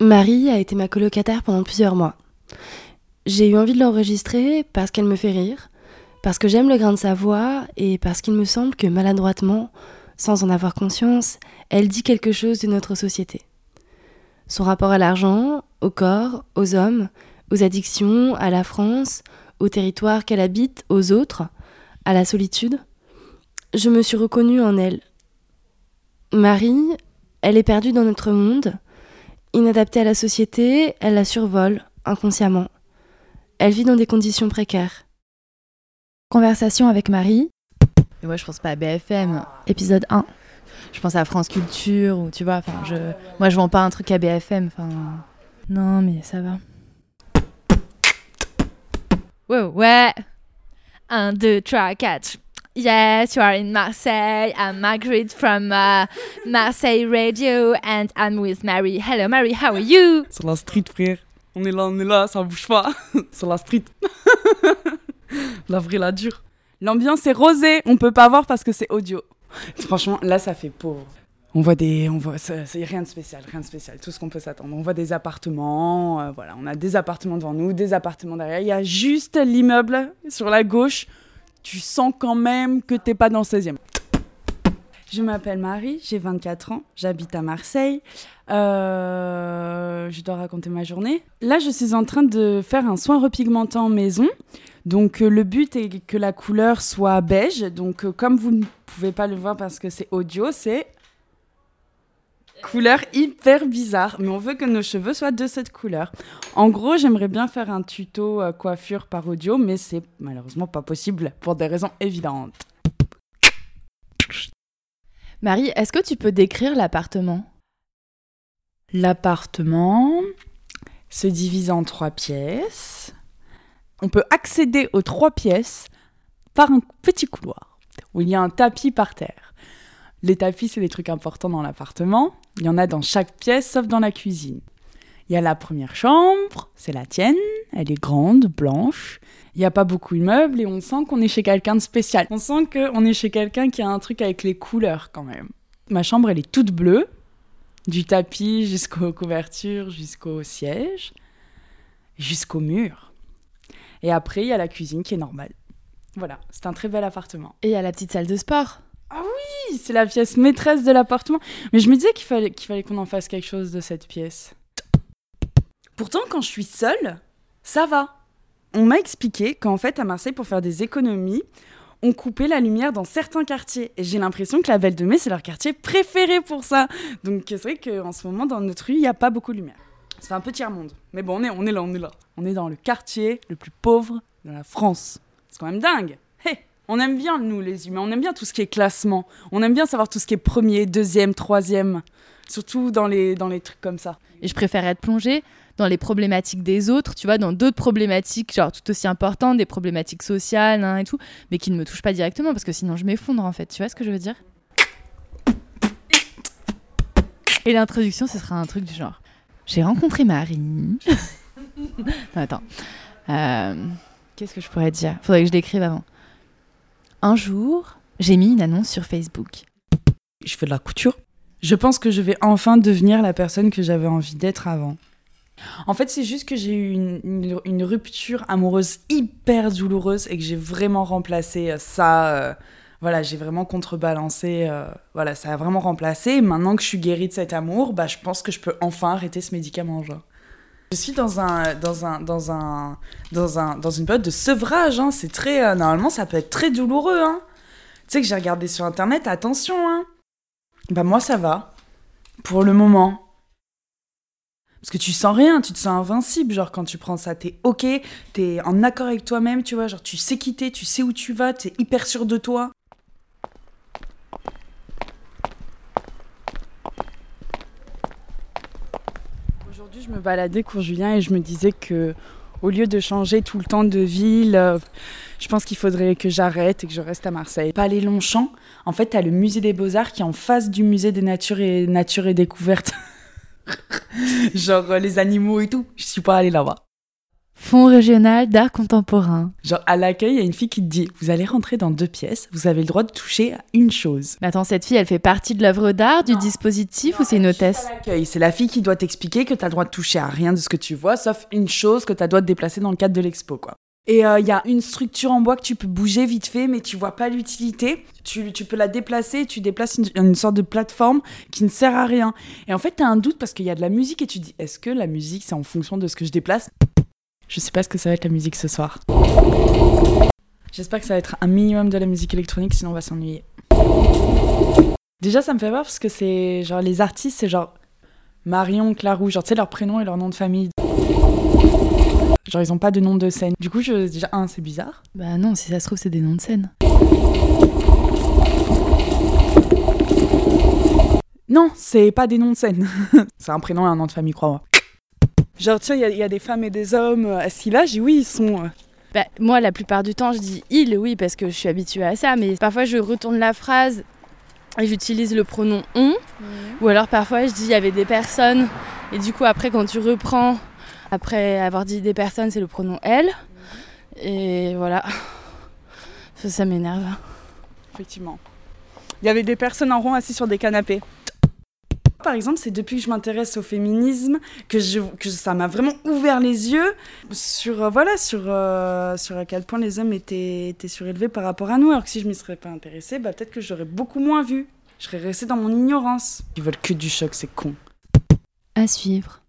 Marie a été ma colocataire pendant plusieurs mois. J'ai eu envie de l'enregistrer parce qu'elle me fait rire, parce que j'aime le grain de sa voix et parce qu'il me semble que maladroitement, sans en avoir conscience, elle dit quelque chose de notre société. Son rapport à l'argent, au corps, aux hommes, aux addictions, à la France, au territoire qu'elle habite, aux autres, à la solitude. Je me suis reconnue en elle. Marie, elle est perdue dans notre monde, inadaptée à la société, elle la survole inconsciemment. Elle vit dans des conditions précaires. Conversation avec Marie. Et moi, je pense pas à BFM. Épisode 1. Je pense à France Culture ou tu vois, enfin, je, moi, je vends pas un truc à BFM. Enfin, non, mais ça va. Ouais, ouais. 1, 2, 3, 4. Yes, you are in Marseille. I'm Margaret from uh, Marseille Radio and I'm with Mary. Hello Mary, how are you? Sur la street, frère. On est là, on est là, ça bouge pas. Sur la street. la vraie, la dure. L'ambiance est rosée, on peut pas voir parce que c'est audio. Franchement, là, ça fait pauvre. On voit des, on voit, c'est rien de spécial, rien de spécial, tout ce qu'on peut s'attendre. On voit des appartements, euh, voilà, on a des appartements devant nous, des appartements derrière. Il y a juste l'immeuble sur la gauche. Tu sens quand même que t'es pas dans le 16e. Je m'appelle Marie, j'ai 24 ans, j'habite à Marseille. Euh, je dois raconter ma journée. Là, je suis en train de faire un soin repigmentant maison. Donc, euh, le but est que la couleur soit beige. Donc, euh, comme vous ne pouvez pas le voir parce que c'est audio, c'est couleur hyper bizarre, mais on veut que nos cheveux soient de cette couleur. En gros, j'aimerais bien faire un tuto euh, coiffure par audio, mais c'est malheureusement pas possible pour des raisons évidentes. Marie, est-ce que tu peux décrire l'appartement? L'appartement se divise en trois pièces. On peut accéder aux trois pièces par un petit couloir où il y a un tapis par terre. Les tapis, c'est des trucs importants dans l'appartement. Il y en a dans chaque pièce, sauf dans la cuisine. Il y a la première chambre, c'est la tienne, elle est grande, blanche. Il n'y a pas beaucoup de meubles et on sent qu'on est chez quelqu'un de spécial. On sent qu'on est chez quelqu'un qui a un truc avec les couleurs quand même. Ma chambre, elle est toute bleue, du tapis jusqu'aux couvertures, jusqu'au siège, jusqu'au mur. Et après, il y a la cuisine qui est normale. Voilà, c'est un très bel appartement. Et il y a la petite salle de sport. Ah oui, c'est la pièce maîtresse de l'appartement. Mais je me disais qu'il fallait qu'on en fasse quelque chose de cette pièce. Pourtant, quand je suis seule, ça va. On m'a expliqué qu'en fait, à Marseille, pour faire des économies, on coupait la lumière dans certains quartiers. Et j'ai l'impression que la Belle de Mai, c'est leur quartier préféré pour ça. Donc c'est vrai qu'en ce moment, dans notre rue, il n'y a pas beaucoup de lumière. C'est un petit monde. Mais bon, on est là, on est là. On est dans le quartier le plus pauvre de la France. C'est quand même dingue. On aime bien, nous, les humains. On aime bien tout ce qui est classement. On aime bien savoir tout ce qui est premier, deuxième, troisième. Surtout dans les, dans les trucs comme ça. Et je préfère être plongée dans les problématiques des autres, tu vois, dans d'autres problématiques, genre tout aussi importantes, des problématiques sociales hein, et tout, mais qui ne me touchent pas directement parce que sinon je m'effondre en fait. Tu vois ce que je veux dire? Et l'introduction, ce sera un truc du genre J'ai rencontré Marie. non, attends. Euh, Qu'est-ce que je pourrais dire? Faudrait que je l'écrive avant. Un jour, j'ai mis une annonce sur Facebook. Je fais de la couture. Je pense que je vais enfin devenir la personne que j'avais envie d'être avant. En fait, c'est juste que j'ai eu une, rupture amoureuse hyper douloureuse et que j'ai vraiment remplacé euh, ça. euh, voilà, j'ai vraiment contrebalancé. euh, voilà, ça a vraiment remplacé. Maintenant que je suis guérie de cet amour, bah, je pense que je peux enfin arrêter ce médicament. Je suis dans un, dans un, dans un, dans un, dans une période de sevrage. hein. C'est très, euh, normalement, ça peut être très douloureux. Hein. Tu sais que j'ai regardé sur internet. Attention. Hein. Bah moi, ça va. Pour le moment. Parce que tu sens rien, tu te sens invincible, genre quand tu prends ça, t'es ok, t'es en accord avec toi-même, tu vois, genre tu sais qui tu sais où tu vas, t'es hyper sûr de toi. Aujourd'hui, je me baladais cours Julien et je me disais que au lieu de changer tout le temps de ville, euh, je pense qu'il faudrait que j'arrête et que je reste à Marseille. Pas les Longchamps, en fait, t'as le musée des Beaux-Arts qui est en face du musée des Natures et Nature et Découvertes. Genre euh, les animaux et tout. Je suis pas allée là-bas. Fonds régional d'art contemporain. Genre, à l'accueil, il y a une fille qui te dit Vous allez rentrer dans deux pièces, vous avez le droit de toucher à une chose. Mais attends, cette fille, elle fait partie de l'œuvre d'art, du dispositif ou c'est une hôtesse c'est la fille qui doit t'expliquer que tu as le droit de toucher à rien de ce que tu vois, sauf une chose que tu as le droit de déplacer dans le cadre de l'expo, quoi. Et il y a une structure en bois que tu peux bouger vite fait, mais tu vois pas l'utilité. Tu, tu peux la déplacer, tu déplaces une, une sorte de plateforme qui ne sert à rien. Et en fait, tu as un doute parce qu'il y a de la musique et tu te dis est-ce que la musique, c'est en fonction de ce que je déplace? Je sais pas ce que ça va être la musique ce soir. J'espère que ça va être un minimum de la musique électronique, sinon on va s'ennuyer. Déjà, ça me fait peur parce que c'est genre les artistes, c'est genre Marion, Clarou, genre tu sais leur prénom et leur nom de famille. Genre ils ont pas de nom de scène. Du coup, je, déjà, un, c'est bizarre. Bah non, si ça se trouve, c'est des noms de scène. Non, c'est pas des noms de scène. c'est un prénom et un nom de famille, crois-moi. Genre, tiens, il y, a- il y a des femmes et des hommes euh, assis là, j'ai dit oui, ils sont. euh, Bah, moi, la plupart du temps, je dis il, oui, parce que je suis habituée à ça, mais parfois je retourne la phrase et j'utilise le pronom on, ou alors parfois je dis il y avait des personnes, et du coup, après, quand tu reprends, après avoir dit des personnes, c'est le pronom elle, et voilà. Ça, ça m'énerve. Effectivement. Il y avait des personnes en rond assises sur des canapés. Par exemple, c'est depuis que je m'intéresse au féminisme que, je, que ça m'a vraiment ouvert les yeux sur, euh, voilà, sur, euh, sur à quel point les hommes étaient, étaient surélevés par rapport à nous. Alors que si je m'y serais pas intéressée, bah, peut-être que j'aurais beaucoup moins vu. Je serais restée dans mon ignorance. Ils veulent que du choc, c'est con. À suivre.